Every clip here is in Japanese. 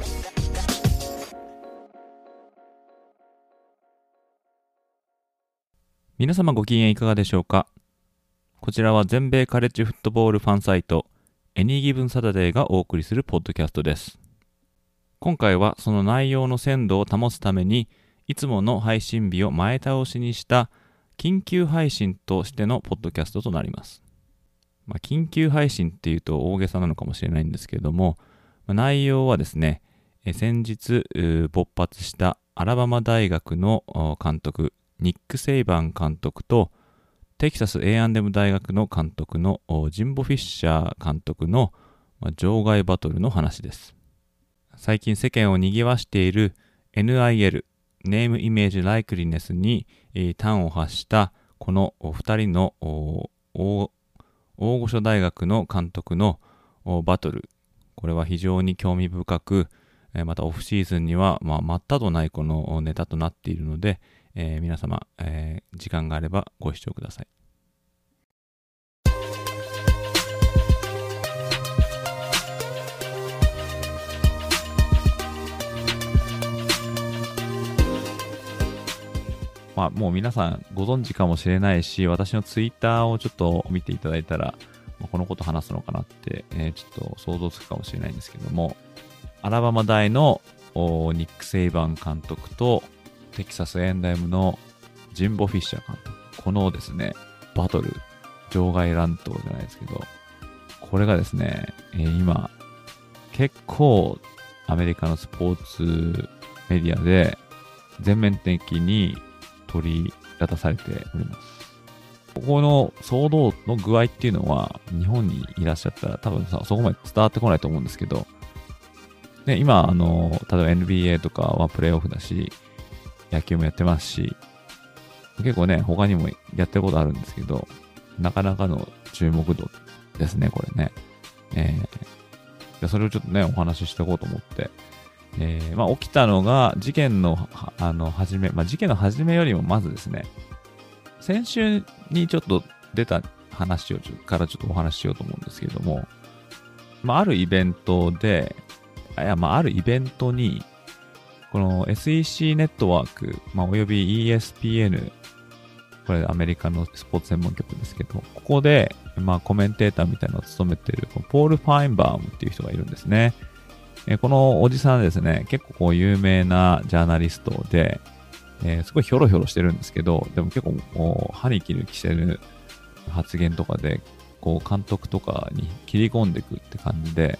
す。皆様ご機嫌いかがでしょうか？こちらは全米カレッジフットボールファンサイト Any Given Saturday がお送りするポッドキャストです。今回はその内容の鮮度を保つためにいつもの配信日を前倒しにした緊急配信としてのポッドキャストとなります。まあ、緊急配信っていうと大げさなのかもしれないんですけれども、まあ、内容はですね、え先日勃発したアラバマ大学の監督、ニック・セイバン監督と、テキサス A&M 大学の監督のジンボ・フィッシャー監督の場外バトルの話です。最近世間を賑わしている NIL、ネームイメージライクリネスに端を発したこのお二人の大御所大学の監督のバトル。これは非常に興味深く、またオフシーズンには、まあ、全くないこのネタとなっているので、えー、皆様、えー、時間があればご視聴ください。まあ、もう皆さんご存知かもしれないし、私のツイッターをちょっと見ていただいたら、まあ、このこと話すのかなって、えー、ちょっと想像つくかもしれないんですけども、アラバマ大のニック・セイバン監督と、テキサス・エンダイムのジンボ・フィッシャー監督。このですね、バトル、場外乱闘じゃないですけど、これがですね、えー、今、結構アメリカのスポーツメディアで全面的に取り沙汰されております。ここの騒動の具合っていうのは、日本にいらっしゃったら多分さ、そこまで伝わってこないと思うんですけど、で今、あの、例えば NBA とかはプレイオフだし、野球もやってますし、結構ね、他にもやってることあるんですけど、なかなかの注目度ですね、これね。えー、それをちょっとね、お話ししていこうと思って、えー、まあ、起きたのが、事件の、あの、始め、まあ、事件の始めよりもまずですね、先週にちょっと出た話をちょからちょっとお話ししようと思うんですけども、まあ、あるイベントで、いや、まあ、あるイベントに、この SEC ネットワーク、まあ、および ESPN、これアメリカのスポーツ専門局ですけど、ここで、まあ、コメンテーターみたいなのを務めている、ポール・ファインバームっていう人がいるんですね。えこのおじさんですね、結構こう有名なジャーナリストで、えー、すごいひょろひょろしてるんですけど、でも結構もう歯に切る着せる発言とかで、こう監督とかに切り込んでいくって感じで、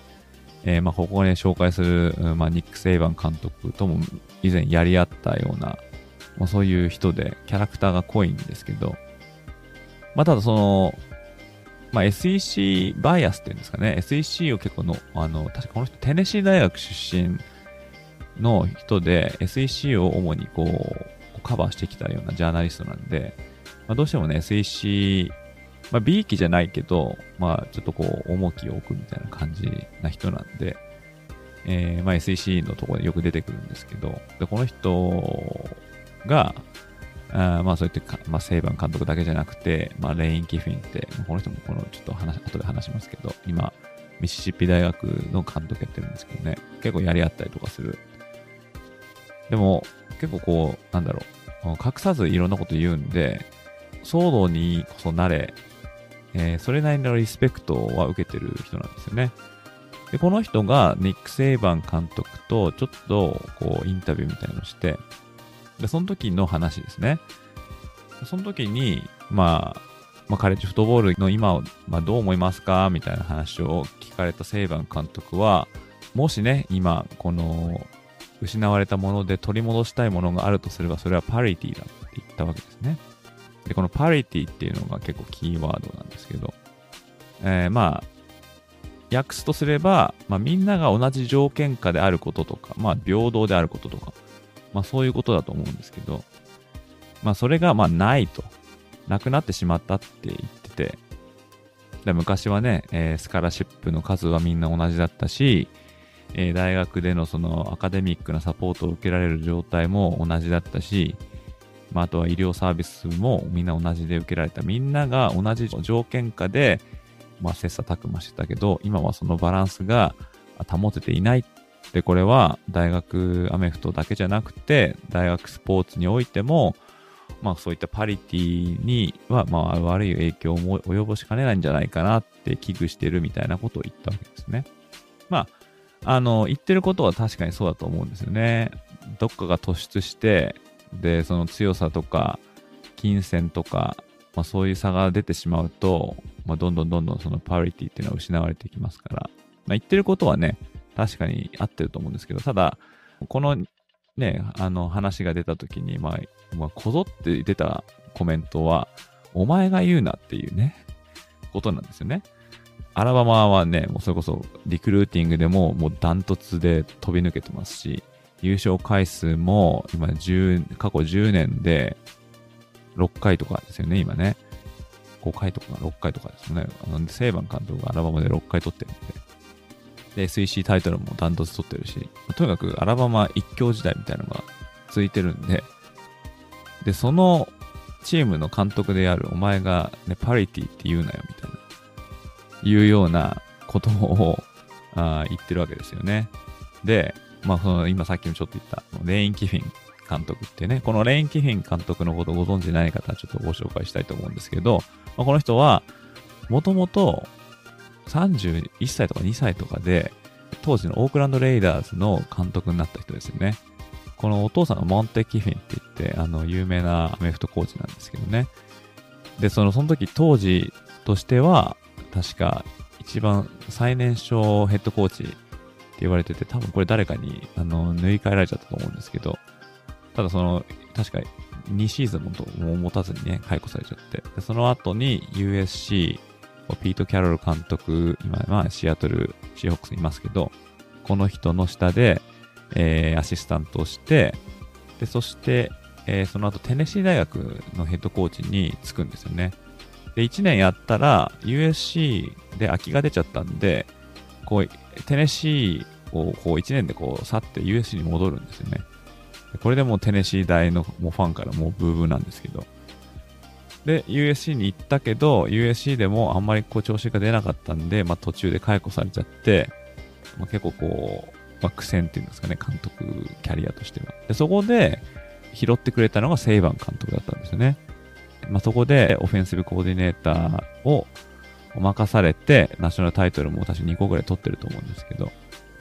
えー、まあここに紹介する、まあ、ニック・セイバン監督とも以前やり合ったような、まあ、そういう人でキャラクターが濃いんですけど、まあただその、まあ、SEC バイアスっていうんですかね、SEC を結構の、あの、確かこの人、テネシー大学出身の人で、SEC を主にこう、カバーしてきたようなジャーナリストなんで、まあ、どうしてもね、SEC、まあ、B 期じゃないけど、まあ、ちょっとこう、重きを置くみたいな感じな人なんで、えー、まあ、SEC のところでよく出てくるんですけど、で、この人が、あまあそういった、まあ、セイバン監督だけじゃなくて、まあ、レイン・キフィンって、この人もこのちょっと話、後で話しますけど、今、ミシシッピ大学の監督やってるんですけどね、結構やり合ったりとかする。でも、結構こう、なんだろう、隠さずいろんなこと言うんで、騒動にこそなれ、えー、それなりのリスペクトは受けてる人なんですよね。で、この人がニック・セイバン監督とちょっとこうインタビューみたいなのして、で、その時の話ですね。その時に、まあ、まあ、カレッジフットボールの今を、まあ、どう思いますか？みたいな話を聞かれたセイバン監督は、もしね、今、この、失われたもので取り戻したいものがあるとすれば、それはパリティだって言ったわけですね。で、このパリティっていうのが結構キーワードなんですけど、えー、まあ、訳すとすれば、まあ、みんなが同じ条件下であることとか、まあ、平等であることとか、まあそういうことだと思うんですけど、まあそれがまあないと。なくなってしまったって言ってて、で昔はね、えー、スカラシップの数はみんな同じだったし、えー、大学でのそのアカデミックなサポートを受けられる状態も同じだったし、まあ、あとは医療サービスもみんな同じで受けられた。みんなが同じ条件下で、まあ、切磋琢磨してたけど、今はそのバランスが保てていない。で、これは大学アメフトだけじゃなくて、大学スポーツにおいても、まあそういったパリティには、まあ悪い影響も及ぼしかねないんじゃないかなって危惧してるみたいなことを言ったわけですね。まあ、あの、言ってることは確かにそうだと思うんですよね。どっかが突出して、で、その強さとか、金銭とか、まあそういう差が出てしまうと、まあどんどんどんどんそのパリティっていうのは失われていきますから、まあ言ってることはね、確かに合ってると思うんですけど、ただ、このね、あの話が出た時に、まあ、まあ、こぞって出たコメントは、お前が言うなっていうね、ことなんですよね。アラバマはね、もうそれこそリクルーティングでももうダントツで飛び抜けてますし、優勝回数も今10、過去10年で6回とかですよね、今ね。5回とか6回とかですね。あのセイバン監督がアラバマで6回取ってるんで。で、SEC タイトルもダントツ取ってるし、とにかくアラバマ一強時代みたいなのが続いてるんで、で、そのチームの監督であるお前が、ね、パリティって言うなよみたいな、いうようなことをあ言ってるわけですよね。で、まあ、その今さっきもちょっと言った、レイン・キフィン監督ってね、このレイン・キフィン監督のことをご存知ない方はちょっとご紹介したいと思うんですけど、まあ、この人は、もともと31歳とか2歳とかで、当時のオークランドレイダーズの監督になった人ですよね。このお父さんがモンテ・キフィンって言って、あの、有名なアメフトコーチなんですけどね。で、その、その時当時としては、確か一番最年少ヘッドコーチ言われてて、多分これ誰かに、あの、縫い替えられちゃったと思うんですけど、ただその、確か2シーズンもも持たずにね、解雇されちゃって、でその後に USC ピート・キャロル監督、今はシアトル・シーホックスにいますけど、この人の下で、えー、アシスタントをして、で、そして、えー、その後テネシー大学のヘッドコーチに就くんですよね。で、1年やったら USC で空きが出ちゃったんで、こう、テネシーをこう1年でこう去って USC に戻るんですよね。これでもうテネシー大のもうファンからもうブーブーなんですけど、で、USC に行ったけど、USC でもあんまりこう調子が出なかったんで、まあ途中で解雇されちゃって、まあ、結構こう、まあ、苦戦っていうんですかね、監督キャリアとしては。で、そこで拾ってくれたのがセイバン監督だったんですよね。まあそこでオフェンシブコーディネーターをお任されて、ナショナルタイトルも私2個ぐらい取ってると思うんですけど、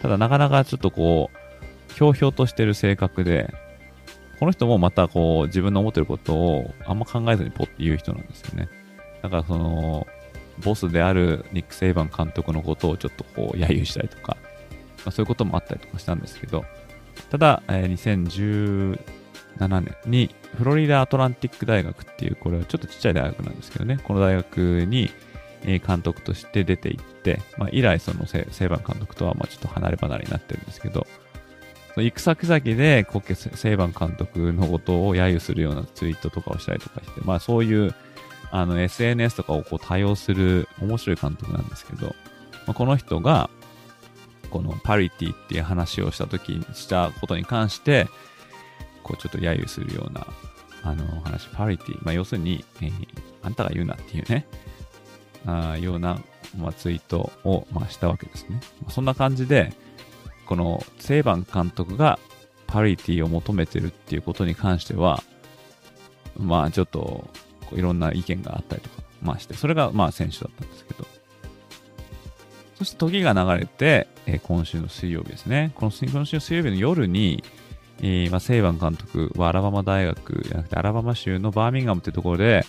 ただなかなかちょっとこう、ひょうひょうとしてる性格で、この人もまたこう自分の思ってることをあんま考えずにポッて言う人なんですよね。だからその、ボスであるニック・セイバン監督のことをちょっとこう揶揄したりとか、まあ、そういうこともあったりとかしたんですけど、ただ、えー、2017年にフロリダアトランティック大学っていう、これはちょっとちっちゃい大学なんですけどね、この大学に監督として出ていって、まあ、以来そのセイバン監督とはまあちょっと離れ離れになってるんですけど、行く先々で、コッケ・セイバン監督のことを揶揄するようなツイートとかをしたりとかして、まあそういう、あの SNS とかをこう多用する面白い監督なんですけど、まあ、この人が、このパリティっていう話をした時にしたことに関して、こうちょっと揶揄するような、あの話、パリティ、まあ要するに、えー、あんたが言うなっていうね、あような、まあ、ツイートを、まあ、したわけですね。そんな感じで、このセイバン監督がパリティを求めてるっていうことに関しては、まあちょっといろんな意見があったりとか、まあして、それがまあ選手だったんですけど、そして時が流れて、えー、今週の水曜日ですね。この今週の水曜日の夜に、えーまあ、セイバン監督はアラバマ大学じゃなくてアラバマ州のバーミンガムっていうところで、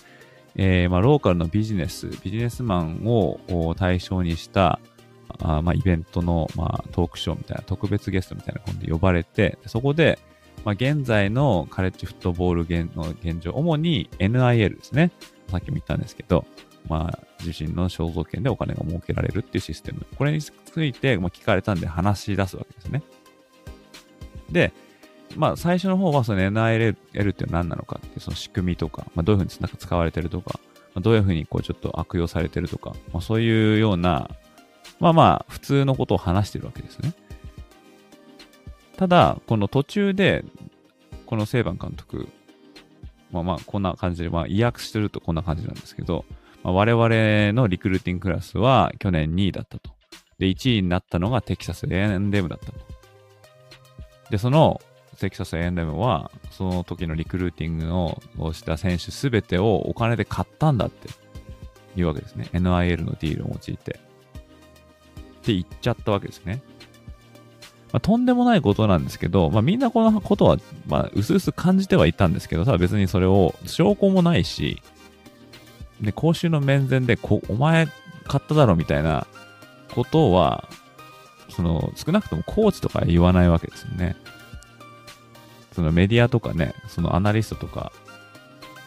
えーまあ、ローカルのビジネス、ビジネスマンを対象にした、あまあ、イベントの、まあ、トークショーみたいな特別ゲストみたいな感じで呼ばれて、そこで、まあ、現在のカレッジフットボール現の現状、主に NIL ですね。さっきも言ったんですけど、まあ、自身の肖像権でお金が儲けられるっていうシステム。これについて、まあ、聞かれたんで話し出すわけですね。で、まあ、最初の方はその NIL って何なのかってその仕組みとか、まあ、どういうふうになんか使われてるとか、まあ、どういうふうにこうちょっと悪用されてるとか、まあ、そういうような、まあまあ、普通のことを話してるわけですね。ただ、この途中で、このセイバン監督、まあまあ、こんな感じで、まあ、意訳してるとこんな感じなんですけど、まあ、我々のリクルーティングクラスは去年2位だったと。で、1位になったのがテキサス A&M だったと。で、そのテキサス A&M は、その時のリクルーティングをした選手すべてをお金で買ったんだっていうわけですね。NIL のディールを用いて。って言っちゃったわけですね。まあ、とんでもないことなんですけど、まあ、みんなこのことは、まあ、うすうす感じてはいたんですけど、ただ別にそれを、証拠もないし、で、講習の面前で、こお前買っただろみたいなことは、その、少なくともコーチとか言わないわけですよね。そのメディアとかね、そのアナリストとか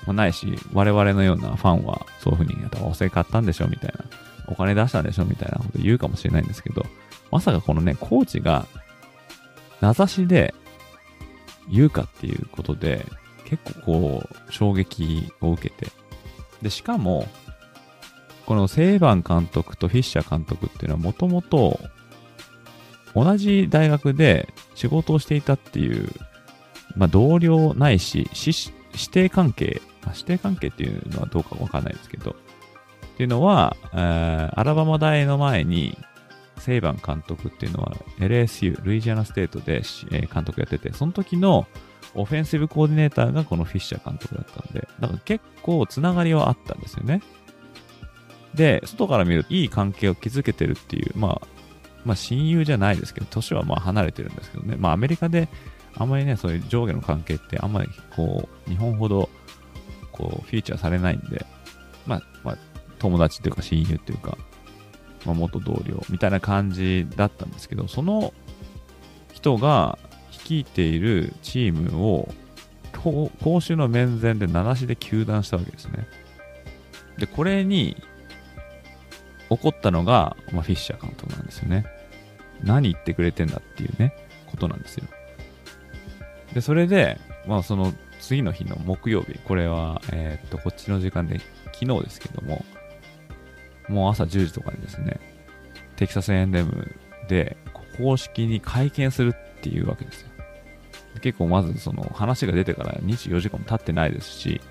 もないし、我々のようなファンはそういうふうに、やったら、おせ買ったんでしょみたいな、お金出したんでしょみたいなこと言うかもしれないんですけど、まさかこのね、コーチが名指しで言うかっていうことで、結構こう、衝撃を受けて。で、しかも、このセイバン監督とフィッシャー監督っていうのはもともと同じ大学で仕事をしていたっていう、まあ、同僚ないし、師弟関係、まあ、師弟関係っていうのはどうかわかんないですけど、っていうのは、アラバマ大の前にセイバン監督っていうのは LSU、ルイジアナステートで、監督やってて、その時のオフェンシブコーディネーターがこのフィッシャー監督だったんで、だから結構つながりはあったんですよね。で、外から見るといい関係を築けてるっていう、まあ、まあ親友じゃないですけど、年はまあ離れてるんですけどね、まあアメリカであんまりね、そういう上下の関係ってあんまりこう、日本ほどこう、フィーチャーされないんで、まあ、まあ、友達っていうか親友っていうか、まあ、元同僚みたいな感じだったんですけど、その人が率いているチームを、講習の面前で名指しで球団したわけですね。で、これに起こったのが、まあ、フィッシャー監督なんですよね。何言ってくれてんだっていうね、ことなんですよ。で、それで、まあその次の日の木曜日、これは、えー、っと、こっちの時間で昨日ですけども、もう朝10時とかにですね、テキサス A&M で公式に会見するっていうわけですよ。結構まずその話が出てから24時間も経ってないですし、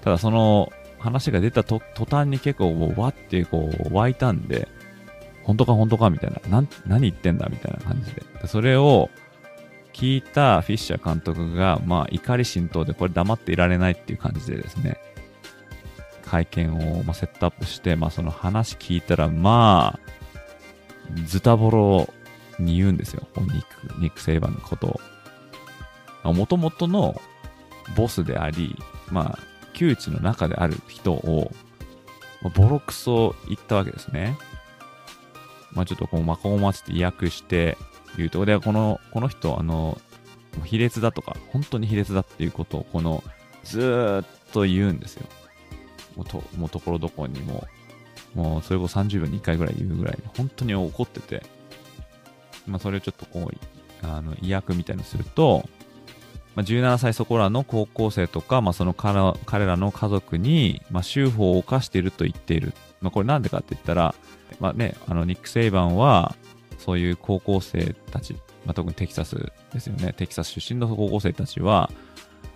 ただその話が出たと途端に結構もうわってこう湧いたんで、本当か本当かみたいな、な何言ってんだみたいな感じで。それを聞いたフィッシャー監督が、まあ怒り心頭でこれ黙っていられないっていう感じでですね、会見を、まあ、セットアップして、まあその話聞いたら、まあ、ズタボロに言うんですよ。ニック、ニック・セイバーのことを。もともとのボスであり、まあ、窮地の中である人を、ボロクソ言ったわけですね。まあちょっとこう、まこもまちって意訳して言うとこ、で、この、この人、あの、卑劣だとか、本当に卑劣だっていうことを、この、ずーっと言うんですよ。もうと、もうところどころにも、もうそれこそ30秒に1回ぐらい言うぐらい、本当に怒ってて、まあそれをちょっとこう、あの、意訳みたいにすると、まあ、17歳そこらの高校生とか、まあ、その彼らの家族に、まあ、州法を犯していると言っている。まあ、これなんでかって言ったら、まあね、あの、ニック・セイバンは、そういう高校生たち、まあ、特にテキサスですよね。テキサス出身の高校生たちは、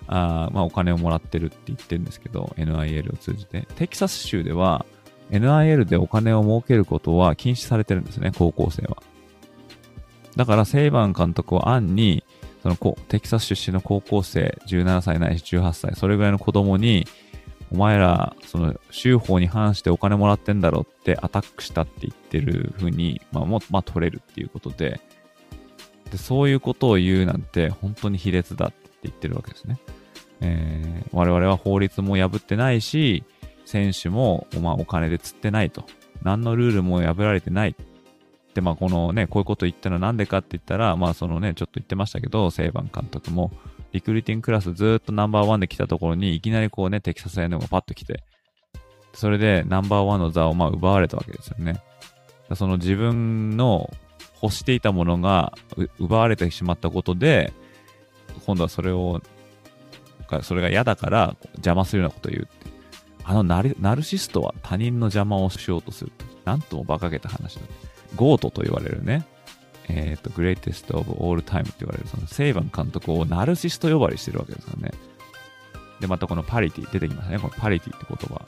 あまあ、お金をもらってるって言ってるんですけど、NIL を通じて。テキサス州では、NIL でお金を儲けることは禁止されてるんですね、高校生は。だから、セイバン監督は案に、そのテキサス出身の高校生、17歳ないし18歳、それぐらいの子供に、お前ら、その、州法に反してお金もらってんだろってアタックしたって言ってる風に、まあ、も、まあ、取れるっていうことで、で、そういうことを言うなんて、本当に卑劣だって言ってるわけですね。えー、我々は法律も破ってないし、選手も、まあ、お金で釣ってないと。何のルールも破られてない。で、まあ、このね、こういうこと言ったのはなんでかって言ったら、まあ、そのね、ちょっと言ってましたけど、セイバン監督も、リクルーティングクラスずっとナンバーワンで来たところに、いきなりこうね、テキサス A&M がパッと来て、それでナンバーワンの座をまあ奪われたわけですよね。その自分の欲していたものが奪われてしまったことで、今度はそれを、それが嫌だから邪魔するようなことを言うって。あのナルナルシストは他人の邪魔をしようとする。なんとも馬鹿げた話だ。ゴートと言われるね、えっ、ー、と、グレイテストオブオールタイムって言われる、そのセイバン監督をナルシスト呼ばわりしてるわけですよね。で、またこのパリティ出てきますね。このパリティって言葉。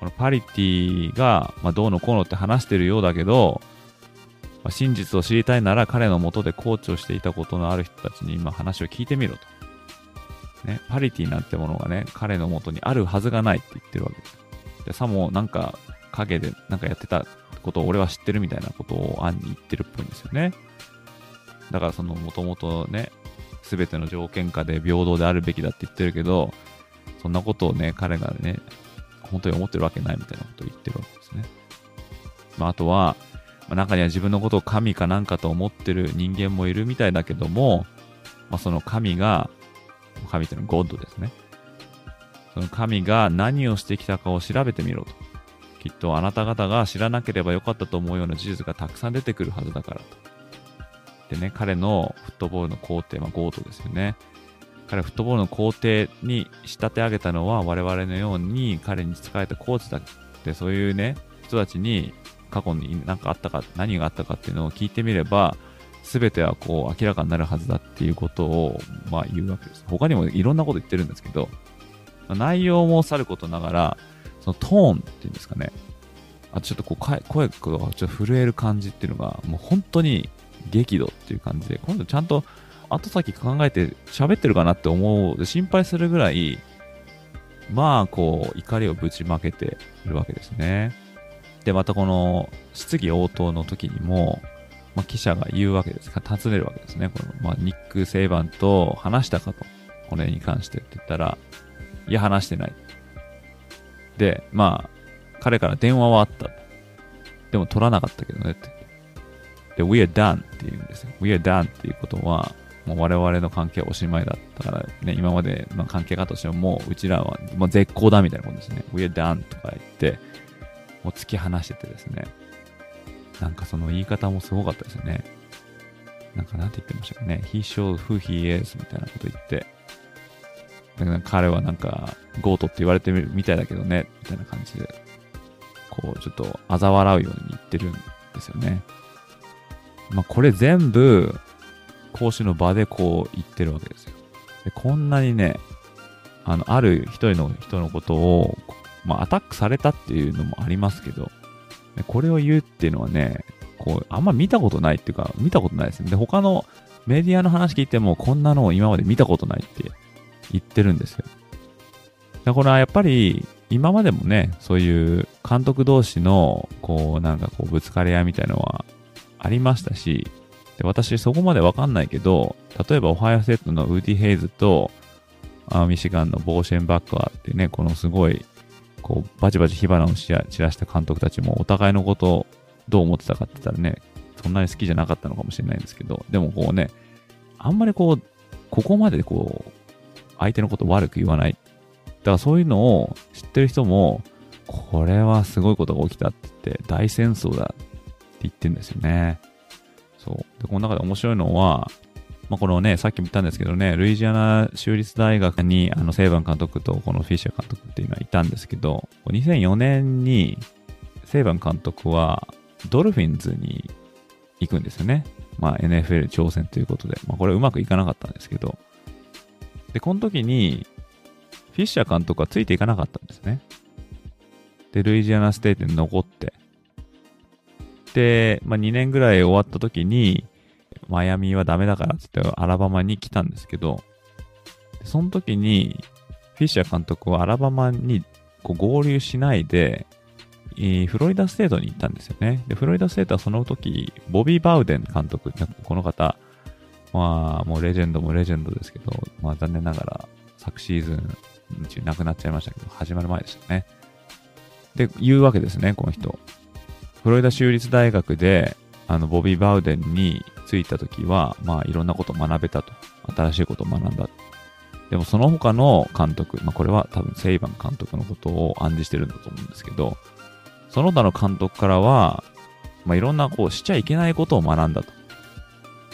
このパリティが、まあ、どうのこうのって話してるようだけど、まあ、真実を知りたいなら彼のもとでコーチをしていたことのある人たちに今話を聞いてみろと。ね、パリティなんてものがね、彼のもとにあるはずがないって言ってるわけです。で、さもなんか影でなんかやってたことを俺は知ってるみたいなことを暗に言ってるっぽいんですよね。だからそのもともとね、すべての条件下で平等であるべきだって言ってるけど、そんなことをね、彼がね、本当に思ってるわけないみたいなことを言ってるわけですね。まあ、あとは、まあ、中には自分のことを神かなんかと思ってる人間もいるみたいだけども、まあ、その神が、神っていうのはゴッドですね。その神が何をしてきたかを調べてみろと。きっとあなた方が知らなければよかったと思うような事実がたくさん出てくるはずだからと。でね、彼のフットボールの工程、まあ、ゴートですよね。彼フットボールの工程に仕立て上げたのは我々のように彼に仕えたコーチだってそういうね人たちに過去に何かあったか何があったかっていうのを聞いてみれば全てはこう明らかになるはずだっていうことをまあ言うわけです他にもいろんなこと言ってるんですけど内容もさることながらそのトーンっていうんですかねあとちょっとこう声がちょっと震える感じっていうのがもう本当に激怒っていう感じで今度ちゃんと後先考えて喋ってるかなって思う、心配するぐらい、まあ、こう、怒りをぶちまけているわけですね。で、またこの質疑応答の時にも、まあ、記者が言うわけですか、尋ねるわけですね。この、まあ、ニック・セイバンと話したかと、これに関してって言ったら、いや、話してない。で、まあ、彼から電話はあった。でも取らなかったけどねって。で、we are done って言うんですよ。we are done っていうことは、もう我々の関係はおしまいだったから、ね、今までの関係がとしても、もううちらはもう絶好だみたいなことですね。We are done とか言って、もう突き放しててですね。なんかその言い方もすごかったですよね。なんかなんて言ってましたかね。He shows who he is みたいなこと言って。だか彼はなんか、ゴートって言われてるみたいだけどね、みたいな感じで、こう、ちょっと嘲笑うように言ってるんですよね。まあ、これ全部、講師の場でこう言ってるわけですよ。でこんなにね、あの、ある一人の人のことを、まあ、アタックされたっていうのもありますけど、これを言うっていうのはね、こう、あんま見たことないっていうか、見たことないですね。で、他のメディアの話聞いても、こんなのを今まで見たことないって言ってるんですよ。だこれはやっぱり、今までもね、そういう監督同士の、こう、なんかこう、ぶつかり合いみたいのはありましたし、で私そこまでわかんないけど、例えばオハイオセットのウーディ・ヘイズと、あミシガンのボーシェンバッカーってね、このすごい、こう、バチバチ火花を散らした監督たちもお互いのことをどう思ってたかって言ったらね、そんなに好きじゃなかったのかもしれないんですけど、でもこうね、あんまりこう、ここまでこう、相手のこと悪く言わない。だからそういうのを知ってる人も、これはすごいことが起きたって言って、大戦争だって言ってるんですよね。そう。で、この中で面白いのは、まあ、このね、さっきも言ったんですけどね、ルイジアナ州立大学に、あの、セイバン監督とこのフィッシャー監督っていうのはいたんですけど、2004年に、セイバン監督は、ドルフィンズに行くんですよね。まあ、NFL 挑戦ということで。まあ、これうまくいかなかったんですけど。で、この時に、フィッシャー監督はついていかなかったんですね。で、ルイジアナステートに残って、で、まあ、2年ぐらい終わった時に、マイアミはダメだからって言ってアラバマに来たんですけど、その時に、フィッシャー監督はアラバマにこう合流しないで、えフロリダステートに行ったんですよね。で、フロリダステートはその時、ボビー・バウデン監督、この方、まあ、もうレジェンドもレジェンドですけど、まあ残念ながら昨シーズン中亡くなっちゃいましたけど、始まる前でしたね。で、言うわけですね、この人。フロリダ州立大学で、あの、ボビー・バウデンに着いた時は、まあ、いろんなことを学べたと。新しいことを学んだ。でも、その他の監督、まあ、これは多分、セイバン監督のことを暗示してるんだと思うんですけど、その他の監督からは、まあ、いろんな、こう、しちゃいけないことを学んだと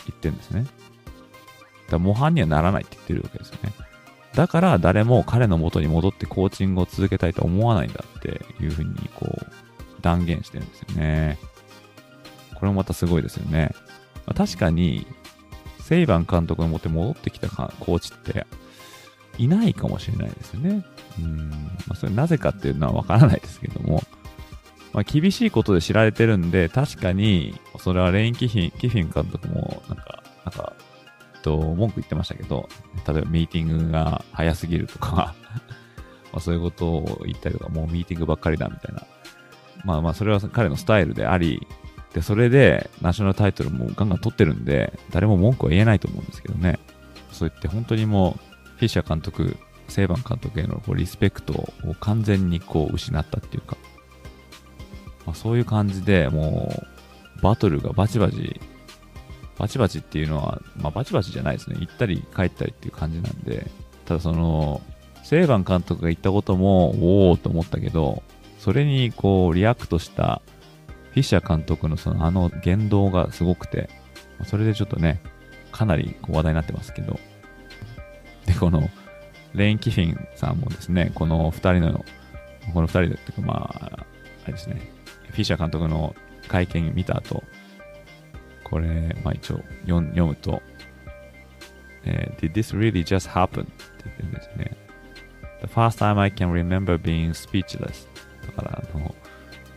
言ってるんですね。だ模範にはならないって言ってるわけですよね。だから誰も彼の元に戻ってコーチングを続けたいと思わないんだっていうふうにこう断言してるんですよね。これもまたすごいですよね。まあ、確かに、セイバン監督のもって戻ってきたコーチっていないかもしれないですよね。うん。まあ、それなぜかっていうのはわからないですけども、まあ、厳しいことで知られてるんで、確かに、それはレイン・キフィン、キフィン監督も、なんか、なんか、と、文句言ってましたけど、例えばミーティングが早すぎるとか まあそういうことを言ったりとか、もうミーティングばっかりだみたいな。まあまあ、それは彼のスタイルであり、で、それで、ナショナルタイトルもガンガン取ってるんで、誰も文句は言えないと思うんですけどね。そう言って本当にもう、フィッシャー監督、セイバン監督へのこうリスペクトを完全にこう失ったっていうか、まあ、そういう感じでもう、バトルがバチバチ、バチバチっていうのは、まあバチバチじゃないですね。行ったり帰ったりっていう感じなんで、ただその、セイバン監督が言ったことも、おおと思ったけど、それにこう、リアクトしたフィッシャー監督のそのあの言動がすごくて、それでちょっとね、かなり話題になってますけど、で、この、レイン・キフィンさんもですね、この二人の、この二人でっていうか、まあ、あれですね、フィッシャー監督の会見見た後、これ、まあ一応読読むと、えー、Did this really just happen? って言ってるんですね。The first time I can remember being speechless. だから、あの、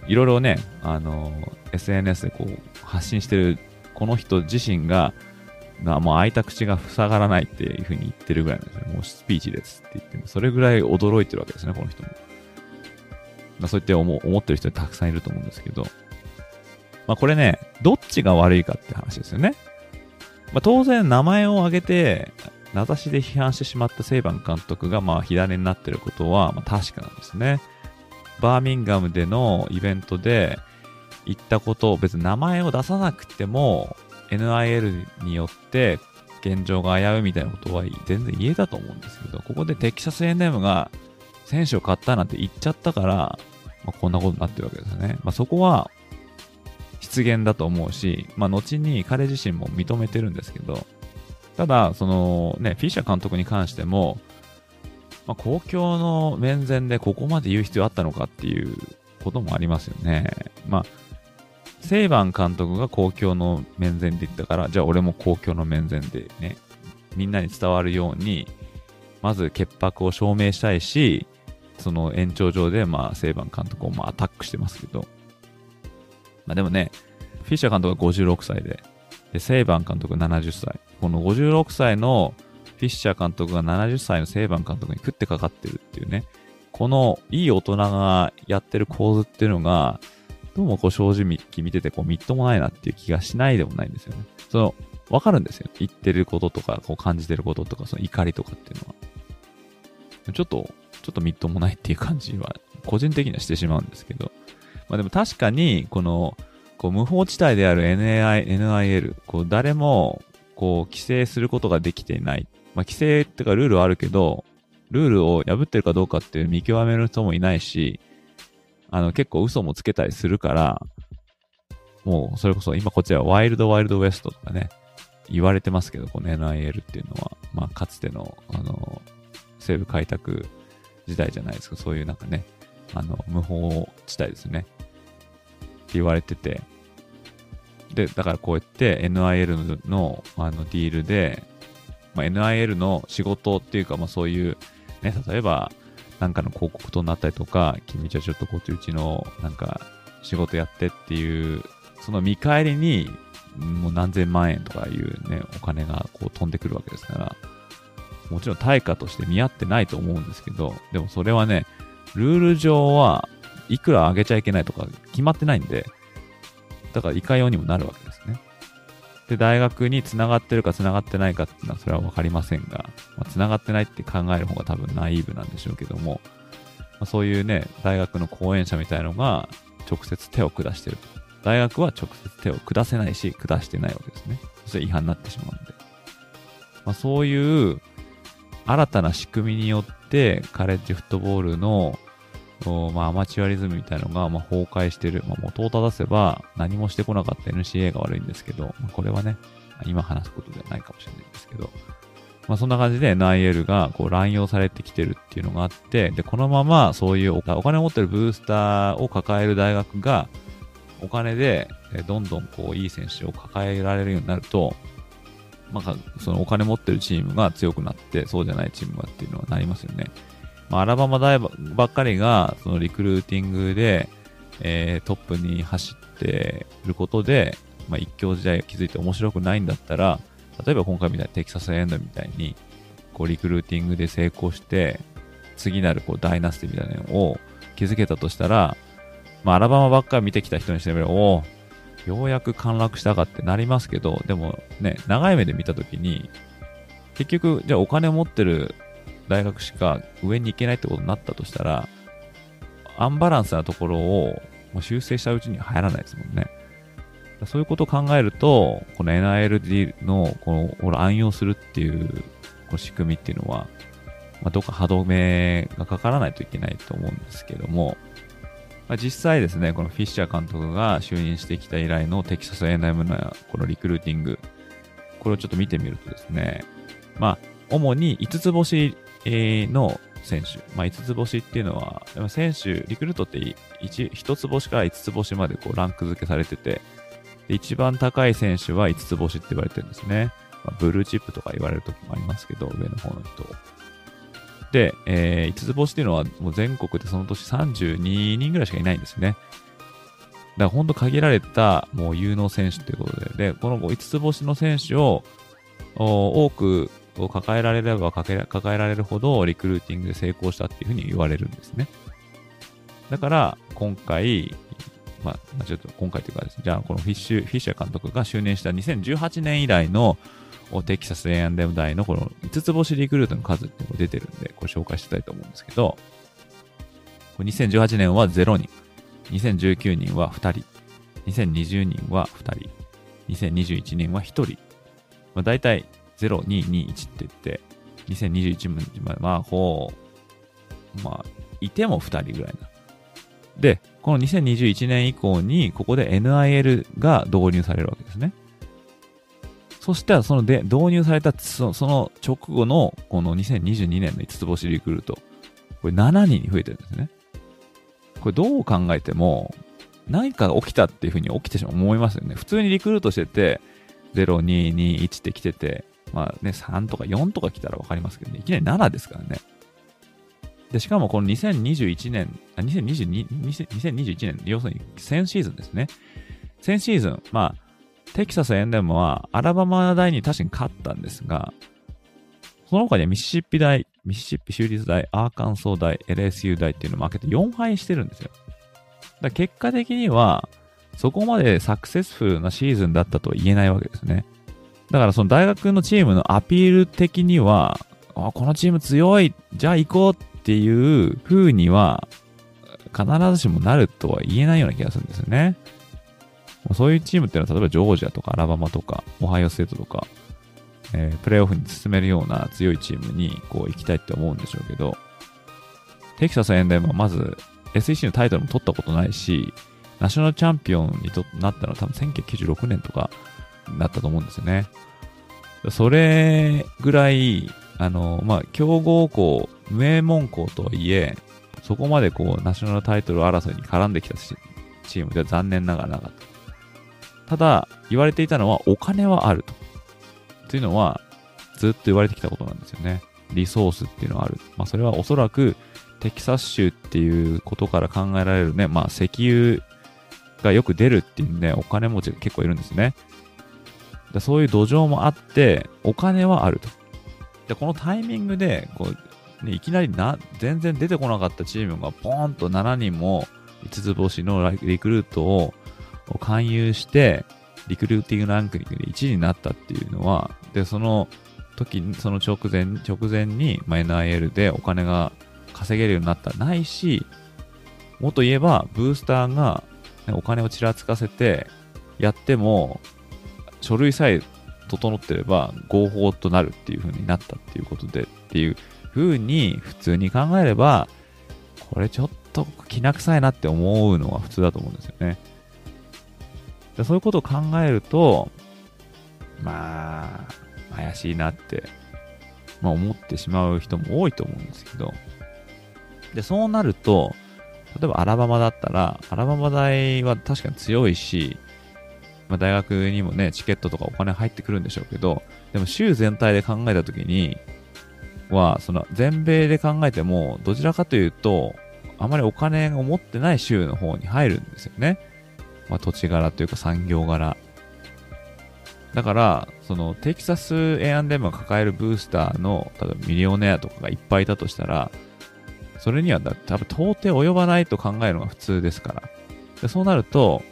いろいろね、あの、SNS でこう発信してるこの人自身が、がもう開いた口が塞がらないっていうふうに言ってるぐらいなんですよ。もうスピーチですって言ってそれぐらい驚いてるわけですね、この人も。まあ、そうやって思思ってる人たくさんいると思うんですけど。まあこれね、どっちが悪いかって話ですよね。まあ当然名前を挙げて、名指しで批判してしまったセイバン監督がまあ火種になってることはまあ確かなんですね。バーミンガムでのイベントで言ったことを別に名前を出さなくても NIL によって現状が危ういみたいなことは全然言えたと思うんですけど、ここでテキサス A&M が選手を買ったなんて言っちゃったから、まあ、こんなことになってるわけですよね。まあ、そこは失言だと思うし、まあ、後に彼自身も認めてるんですけど、ただ、そのね、フィッシャー監督に関しても、まあ、公共の面前でここまで言う必要あったのかっていうこともありますよね。まあ、セイバン監督が公共の面前で言ったから、じゃあ俺も公共の面前でね、みんなに伝わるように、まず潔白を証明したいし、その延長上で、まあ、セイバン監督をまあアタックしてますけど、まあでもね、フィッシャー監督が56歳で、でセイバン監督が70歳。この56歳のフィッシャー監督が70歳のセイバン監督に食ってかかってるっていうね、このいい大人がやってる構図っていうのが、どうもこう正直見ててこうみっともないなっていう気がしないでもないんですよね。その、わかるんですよ。言ってることとか、こう感じてることとか、その怒りとかっていうのは。ちょっと、ちょっとみっともないっていう感じは、個人的にはしてしまうんですけど。まあでも確かに、この、こう無法地帯である NAI、NIL、こう誰も、こう規制することができていない。まあ、規制っていうかルールはあるけど、ルールを破ってるかどうかっていう見極める人もいないし、あの、結構嘘もつけたりするから、もう、それこそ今こっちはワイルドワイルドウエストとかね、言われてますけど、この NIL っていうのは、まあ、かつての、あの、西部開拓時代じゃないですか、そういうなんかね、あの、無法地帯ですね。って言われてて、で、だからこうやって NIL のあのディールで、まあ、NIL の仕事っていうか、まあ、そういう、ね、例えば、なんかの広告塔になったりとか、君じゃちょっとこっちうちの、なんか、仕事やってっていう、その見返りに、もう何千万円とかいうね、お金がこう飛んでくるわけですから、もちろん対価として見合ってないと思うんですけど、でもそれはね、ルール上はいくら上げちゃいけないとか決まってないんで、だからいかようにもなるわけですね。で、大学につながってるかつながってないかっていうのはそれはわかりませんが、まあ、つながってないって考える方が多分ナイーブなんでしょうけども、まあ、そういうね、大学の講演者みたいのが直接手を下してると。大学は直接手を下せないし、下してないわけですね。そして違反になってしまうんで。まあ、そういう新たな仕組みによってカレッジフットボールのまあ、アマチュアリズムみたいなのが、まあ、崩壊してる。まあ、元を正せば何もしてこなかった NCA が悪いんですけど、まあ、これはね、今話すことではないかもしれないんですけど、まあそんな感じで NIL がこう乱用されてきてるっていうのがあって、で、このままそういうお金を持ってるブースターを抱える大学がお金でどんどんこういい選手を抱えられるようになると、まあ、そのお金持ってるチームが強くなって、そうじゃないチームがっていうのはなりますよね。まあ、アラバマ大ばっかりが、そのリクルーティングで、えー、トップに走ってることで、まあ、一強時代を築いて面白くないんだったら、例えば今回みたいにテキサスエンドみたいに、こうリクルーティングで成功して、次なるこうダイナスティみたいなのを築けたとしたら、まあ、アラバマばっかり見てきた人にしてみれば、お、ようやく陥落したかってなりますけど、でもね、長い目で見たときに、結局、じゃあお金を持ってる大学しか上に行けないってことになったとしたら、アンバランスなところを修正したうちに入らないですもんね。そういうことを考えると、この NILD のこの暗用するっていうこの仕組みっていうのは、まあ、どっか歯止めがかからないといけないと思うんですけども、まあ、実際ですね、このフィッシャー監督が就任してきた以来のテキサス A&M のこのリクルーティング、これをちょっと見てみるとですね、まあ、主に5つ星の選手、まあ、5つ星っていうのは、選手、リクルートって 1, 1つ星から5つ星までこうランク付けされてて、一番高い選手は5つ星って言われてるんですね。まあ、ブルーチップとか言われる時もありますけど、上の方の人。で、えー、5つ星っていうのはもう全国でその年32人ぐらいしかいないんですね。だから本当限られたもう有能選手ということで、で、この5つ星の選手を多くを抱えられれば抱えられるほどリクルーティングで成功したっていうふうに言われるんですね。だから今回、まあ、ちょっと今回というかですね、じゃあこのフィッシュ、フィッシャー監督が就任した2018年以来のテキサス A&M 大のこの5つ星リクルートの数っていうのが出てるんで、これ紹介したいと思うんですけど、2018年は0人、2019年は2人、2020年は2人、2021年は1人、まあ、大体0、2、2、1って言って、2021年まで、まあ、こう、まあ、いても2人ぐらいな。で、この2021年以降に、ここで NIL が導入されるわけですね。そしたら、そので、導入されたその、その直後の、この2022年の5つ星リクルート、これ7人に増えてるんですね。これどう考えても、何か起きたっていうふうに起きてしまう思いますよね。普通にリクルートしてて、0、2、2、1って来てて、まあね、3とか4とか来たらわかりますけどね、いきなり7ですからね。で、しかもこの2021年、あ、2022、2021年、要するに先シーズンですね。先シーズン、まあ、テキサスエンデムはアラバマ大に確かに勝ったんですが、その他にはミシシッピ大、ミシシッピ州立大、アーカンソー大、LSU 大っていうのを負けて4敗してるんですよ。だ結果的には、そこまでサクセスフルなシーズンだったとは言えないわけですね。だからその大学のチームのアピール的には、あこのチーム強い、じゃあ行こうっていう風には、必ずしもなるとは言えないような気がするんですよね。そういうチームっていうのは、例えばジョージアとかアラバマとか、オハイオステートとか、えー、プレイオフに進めるような強いチームにこう行きたいって思うんでしょうけど、テキサスエンデムはまず SEC のタイトルも取ったことないし、ナショナルチャンピオンになったのは多分1996年とかだったと思うんですよね。それぐらい、あの、まあ、強豪校、名門校とはいえ、そこまでこう、ナショナルタイトル争いに絡んできたチームでは残念ながらなかった。ただ、言われていたのはお金はあると。というのは、ずっと言われてきたことなんですよね。リソースっていうのはある。まあ、それはおそらく、テキサス州っていうことから考えられるね、まあ、石油がよく出るっていうんで、お金持ちが結構いるんですね。でそういう土壌もあって、お金はあると。で、このタイミングで、こう、ね、いきなりな、全然出てこなかったチームがポーンと7人も5つ星のリクルートを勧誘して、リクルーティングランクで1位になったっていうのは、で、その時、その直前、直前に、まあ、NIL でお金が稼げるようになったないし、もっと言えば、ブースターが、お金をちらつかせて、やっても、書類さえ整ってれば合法となるっていう風になったっていうことでっていう風に普通に考えれば、これちょっときな臭いなって思うのは普通だと思うんですよね。でそういうことを考えると、まあ、怪しいなって、まあ思ってしまう人も多いと思うんですけど、で、そうなると、例えばアラバマだったら、アラバマ大は確かに強いし、まあ、大学にもね、チケットとかお金入ってくるんでしょうけど、でも州全体で考えたときに、は、その全米で考えても、どちらかというと、あまりお金を持ってない州の方に入るんですよね。まあ、土地柄というか産業柄。だから、そのテキサス A&M が抱えるブースターの、例えばミリオネアとかがいっぱいいたとしたら、それにはだ多分到底及ばないと考えるのが普通ですから。でそうなると、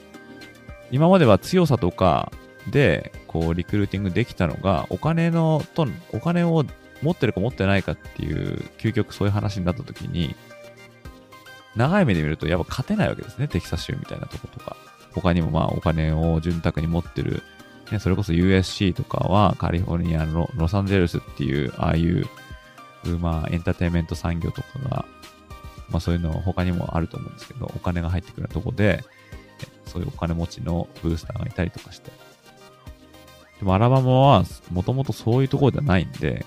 今までは強さとかで、こう、リクルーティングできたのが、お金の、と、お金を持ってるか持ってないかっていう、究極そういう話になった時に、長い目で見るとやっぱ勝てないわけですね、テキサス州みたいなとことか。他にもまあお金を潤沢に持ってる、ね、それこそ USC とかはカリフォルニアのロサンゼルスっていう、ああいう、まあエンターテインメント産業とかが、まあそういうの他にもあると思うんですけど、お金が入ってくるとこで、そういうお金持ちのブースターがいたりとかして。でもアラバマはもともとそういうところではないんで、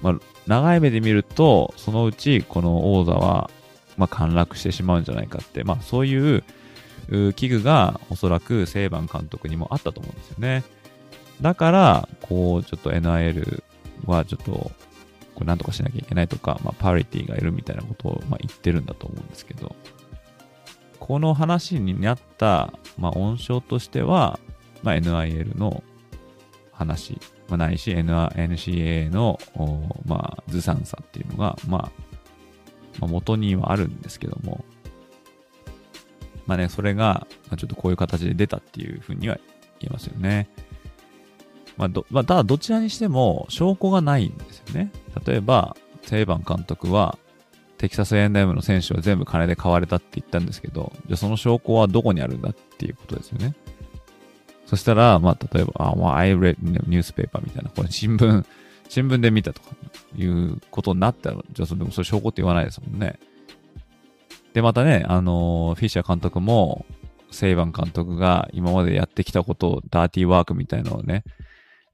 まあ長い目で見ると、そのうちこの王座は、まあ陥落してしまうんじゃないかって、まあそういう危惧がおそらくセイバン監督にもあったと思うんですよね。だから、こう、ちょっと NIL はちょっと、これなんとかしなきゃいけないとか、まあ、パリティがいるみたいなことを、まあ、言ってるんだと思うんですけど、この話になった、まあ、音章としては、まあ、NIL の話、まあ、ないし、NCAA の、まあ、ずさんさっていうのが、まあ、まあ、元にはあるんですけども、まあね、それが、ちょっとこういう形で出たっていうふうには言えますよね。まあ、ど、まあ、ただどちらにしても証拠がないんですよね。例えば、セイバン監督は、テキサス A&M の選手は全部金で買われたって言ったんですけど、じゃあその証拠はどこにあるんだっていうことですよね。そしたら、まあ、例えば、あ、まあ、I read ニュースペーパーみたいな、これ新聞、新聞で見たとかいうことになったら、じゃあそれでもそれ証拠って言わないですもんね。で、またね、あのー、フィッシャー監督も、セイバン監督が今までやってきたことを、ダーティーワークみたいなのをね、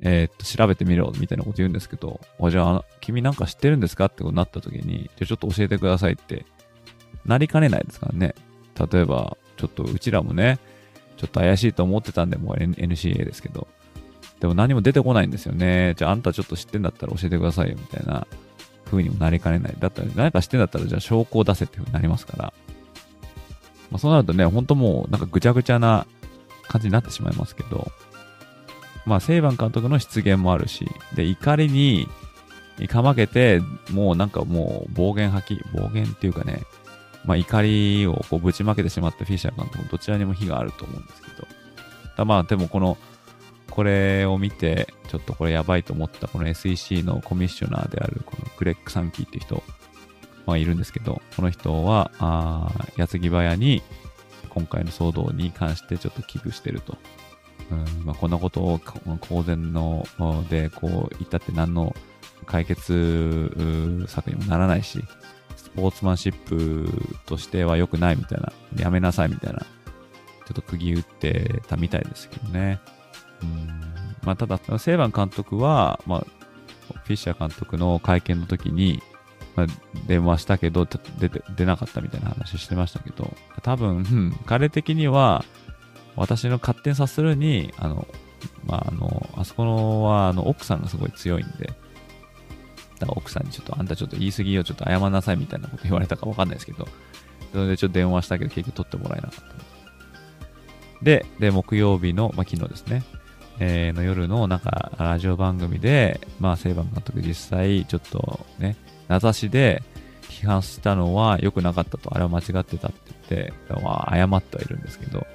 えー、っと、調べてみろ、みたいなこと言うんですけど、じゃあ、君なんか知ってるんですかってことになった時に、じゃあちょっと教えてくださいって、なりかねないですからね。例えば、ちょっとうちらもね、ちょっと怪しいと思ってたんで、もう NCA ですけど、でも何も出てこないんですよね。じゃああんたちょっと知ってんだったら教えてくださいよ、みたいな風にもなりかねない。だったら、何か知ってんだったら、じゃあ証拠を出せっていう風になりますから。まあ、そうなるとね、ほんともう、なんかぐちゃぐちゃな感じになってしまいますけど、まあ、セイバン監督の失言もあるし、で、怒りにかまけて、もうなんかもう暴言吐き、暴言っていうかね、まあ、怒りをこうぶちまけてしまったフィッシャー監督、どちらにも非があると思うんですけど、だまあ、でもこの、これを見て、ちょっとこれやばいと思った、この SEC のコミッショナーである、このグレッグ・サンキーっていう人、まあ、いるんですけど、この人は、あ矢継ぎ早に、今回の騒動に関してちょっと危惧してると。うんまあ、こんなことを公然のでこう言ったって何の解決策にもならないし、スポーツマンシップとしては良くないみたいな、やめなさいみたいな、ちょっと釘打ってたみたいですけどね。うんまあ、ただ、セイバン監督は、まあ、フィッシャー監督の会見の時に、まあ、電話したけど出、なかったみたいな話してましたけど、多分、うん、彼的には、私の勝手に察するに、あの、まあ、あの、あそこのは、あの、奥さんがすごい強いんで、だから奥さんにちょっと、あんたちょっと言い過ぎよ、ちょっと謝んなさいみたいなこと言われたかわかんないですけど、それでちょっと電話したけど結局取ってもらえなかった。で、で、木曜日の、まあ、昨日ですね、えー、の夜のなんかラジオ番組で、まあ、セイバン監督実際ちょっとね、名指しで批判したのは良くなかったと、あれは間違ってたって言って、まあ、謝ってはいるんですけど、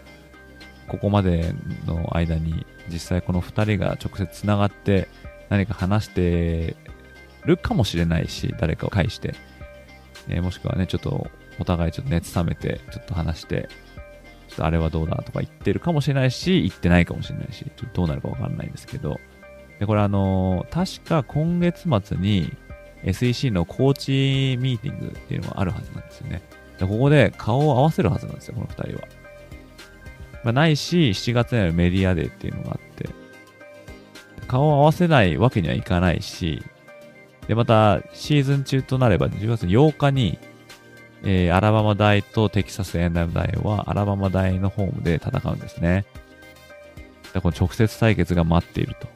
ここまでの間に実際この2人が直接つながって何か話してるかもしれないし、誰かを介して、えー、もしくはね、ちょっとお互いちょっと熱冷めて、ちょっと話して、ちょっとあれはどうだとか言ってるかもしれないし、言ってないかもしれないし、ちょっとどうなるかわかんないんですけど、で、これあのー、確か今月末に SEC のコーチミーティングっていうのがあるはずなんですよね。でここで顔を合わせるはずなんですよ、この2人は。まあ、ないし、7月にあるメディアデーっていうのがあって、顔を合わせないわけにはいかないし、で、また、シーズン中となれば、10月8日に、えー、アラバマ大とテキサス A&M 大は、アラバマ大のホームで戦うんですね。でこの直接対決が待っていると。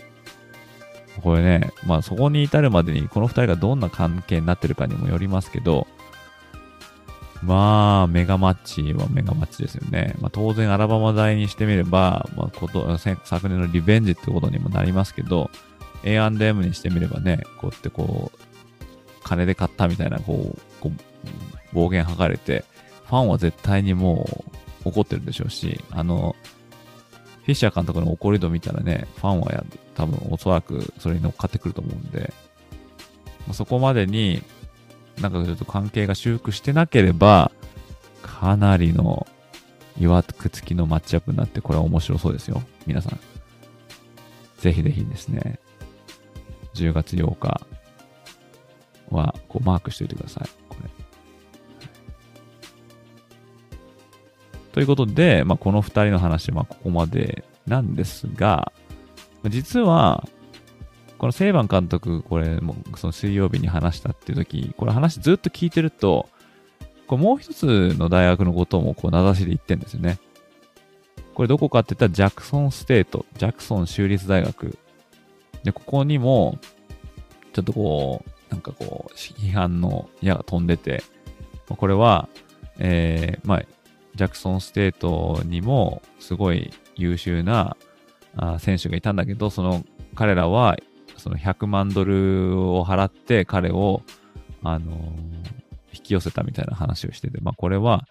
これね、まあそこに至るまでにこの二人がどんな関係になってるかにもよりますけど、まあ、メガマッチはメガマッチですよね。まあ当然アラバマ大にしてみれば、まあこと、昨年のリベンジってことにもなりますけど、A&M にしてみればね、こうやってこう、金で買ったみたいな、こう、こう暴言吐かれて、ファンは絶対にもう怒ってるでしょうし、あの、フィッシャー監督の怒り度見たらね、ファンはや多分おそらくそれに乗っかってくると思うんで、まあ、そこまでになんかちょっと関係が修復してなければ、かなりの岩くつきのマッチアップになって、これは面白そうですよ。皆さん。ぜひぜひですね、10月8日はこうマークしておいてください。これ。ということで、まあ、この2人の話はここまでなんですが、実は、このセイバン監督、これ、もその水曜日に話したっていう時、これ話ずっと聞いてると、これもう一つの大学のこともこう名指しで言ってんですよね。これどこかって言ったらジャクソンステート、ジャクソン州立大学。で、ここにも、ちょっとこう、なんかこう、批判の矢が飛んでて、これは、えー、まあ、ジャクソンステートにもすごい優秀なあ選手がいたんだけど、その彼らはその100万ドルを払って彼を、あのー、引き寄せたみたいな話をしてて、まあこれは、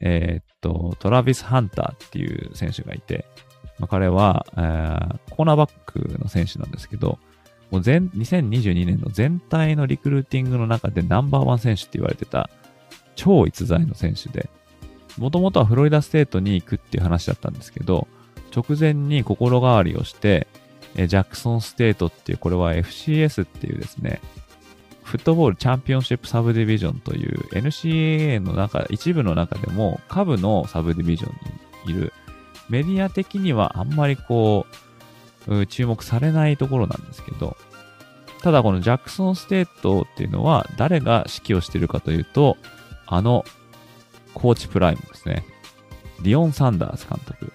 えー、っと、トラビス・ハンターっていう選手がいて、まあ、彼は、えー、コーナーバックの選手なんですけど、もう全、2022年の全体のリクルーティングの中でナンバーワン選手って言われてた超逸材の選手で、もともとはフロリダステートに行くっていう話だったんですけど、直前に心変わりをして、えジャクソンステートっていう、これは FCS っていうですね、フットボールチャンピオンシップサブディビジョンという NCAA の中、一部の中でも下部のサブディビジョンにいる、メディア的にはあんまりこう、注目されないところなんですけど、ただこのジャクソンステートっていうのは誰が指揮をしてるかというと、あのコーチプライムですね。ディオン・サンダース監督。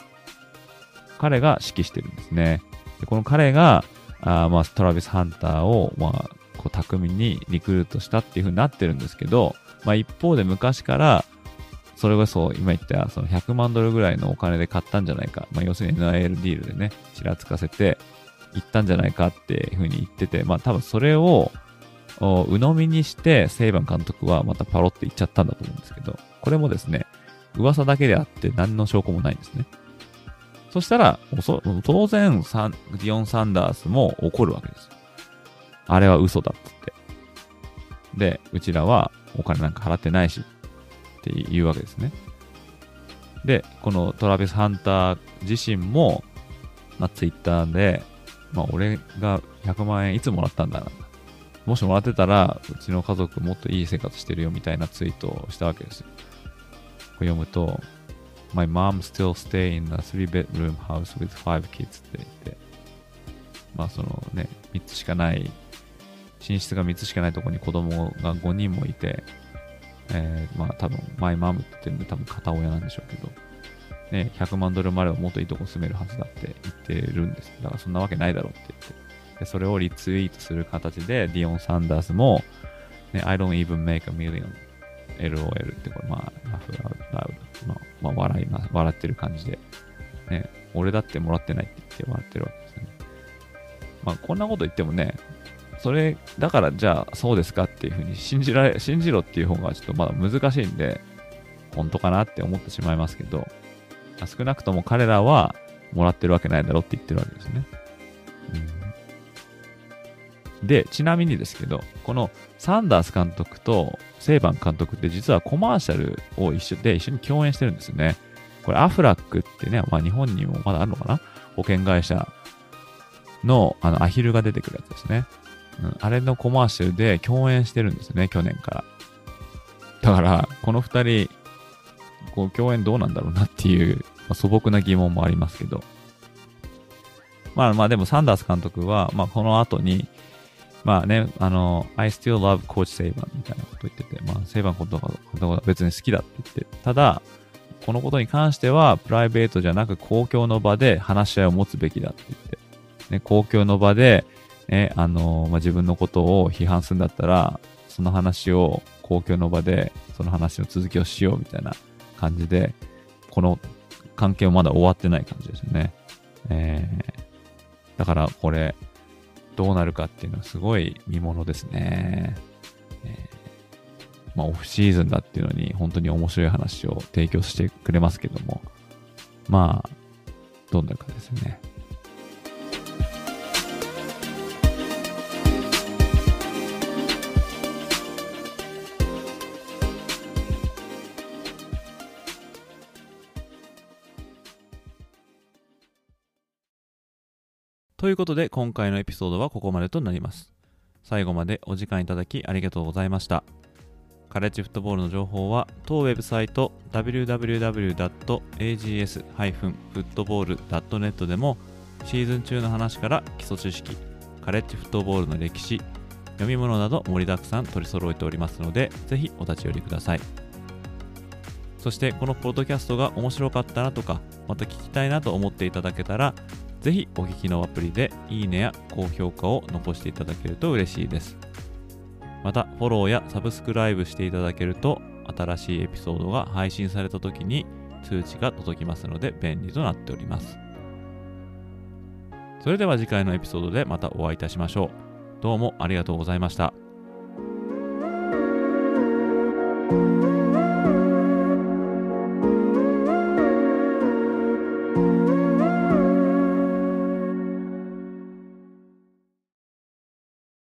彼が指揮してるんですね。でこの彼が、あまあ、トラビス・ハンターを、まあ、こう巧みにリクルートしたっていう風になってるんですけど、まあ、一方で昔から、それこそ今言ったその100万ドルぐらいのお金で買ったんじゃないか。まあ、要するに NIL ディールでね、ちらつかせて行ったんじゃないかっていう風に言ってて、まあ多分それを鵜呑みにして、セイバン監督はまたパロって言っちゃったんだと思うんですけど、これもですね、噂だけであって何の証拠もないんですね。そしたら、当然サン、ディオン・サンダースも怒るわけですよ。あれは嘘だっつって。で、うちらはお金なんか払ってないしって言うわけですね。で、このトラビス・ハンター自身も、まあ、ツイッターで、まあ、俺が100万円いつもらったんだな。もしもらってたら、うちの家族もっといい生活してるよみたいなツイートをしたわけですよ。これ読むと、My mom still stay in a three bedroom house with five kids って言って、まあそのね、3つしかない、寝室が3つしかないところに子供が5人もいて、えー、まあ多分、マイマムって言ってるんで多分片親なんでしょうけど、ね、100万ドルまではもっといいとこ住めるはずだって言ってるんです。だからそんなわけないだろうって言って。で、それをリツイートする形で、ディオン・サンダースも、ね、I don't even make a million LOL ってこれ、まあ、ラフラウラウまあ、まあ、笑います。笑ってる感じで。ね、俺だってもらってないって言って笑ってるわけですね。まあ、こんなこと言ってもね、それ、だからじゃあそうですかっていうふうに信じられ、信じろっていう方がちょっとまだ難しいんで、本当かなって思ってしまいますけど、少なくとも彼らはもらってるわけないだろって言ってるわけですね。うん、で、ちなみにですけど、このサンダース監督とセイバン監督って実はコマーシャルを一緒で一緒に共演してるんですよね。これアフラックってね、まあ日本にもまだあるのかな？保険会社のあのアヒルが出てくるやつですね。うん、あれのコマーシャルで共演してるんですよね、去年から。だから、この二人、こう共演どうなんだろうなっていう、まあ、素朴な疑問もありますけど。まあまあでもサンダース監督は、まあこの後に、まあね、あの、I still love Coach Saban みたいなこと言ってて、まあセイバンのことが別に好きだって言って、ただ、このことに関してはプライベートじゃなく公共の場で話し合いを持つべきだって言って、ね、公共の場で、ね、あの、まあ、自分のことを批判するんだったら、その話を公共の場で、その話の続きをしようみたいな感じで、この関係はまだ終わってない感じですよね。えー、だからこれ、どうなるかっていうのはすごい見ものですね。えー、まあ、オフシーズンだっていうのに本当に面白い話を提供してくれますけども、まあ、どうなるかですよね。ということで今回のエピソードはここまでとなります。最後までお時間いただきありがとうございました。カレッジフットボールの情報は当ウェブサイト www.ags-football.net でもシーズン中の話から基礎知識、カレッジフットボールの歴史、読み物など盛りだくさん取り揃えておりますので、ぜひお立ち寄りください。そしてこのポッドキャストが面白かったなとか、また聞きたいなと思っていただけたら、ぜひお聞きのアプリでいいねや高評価を残していただけると嬉しいです。また、フォローやサブスクライブしていただけると、新しいエピソードが配信された時に通知が届きますので便利となっております。それでは次回のエピソードでまたお会いいたしましょう。どうもありがとうございました。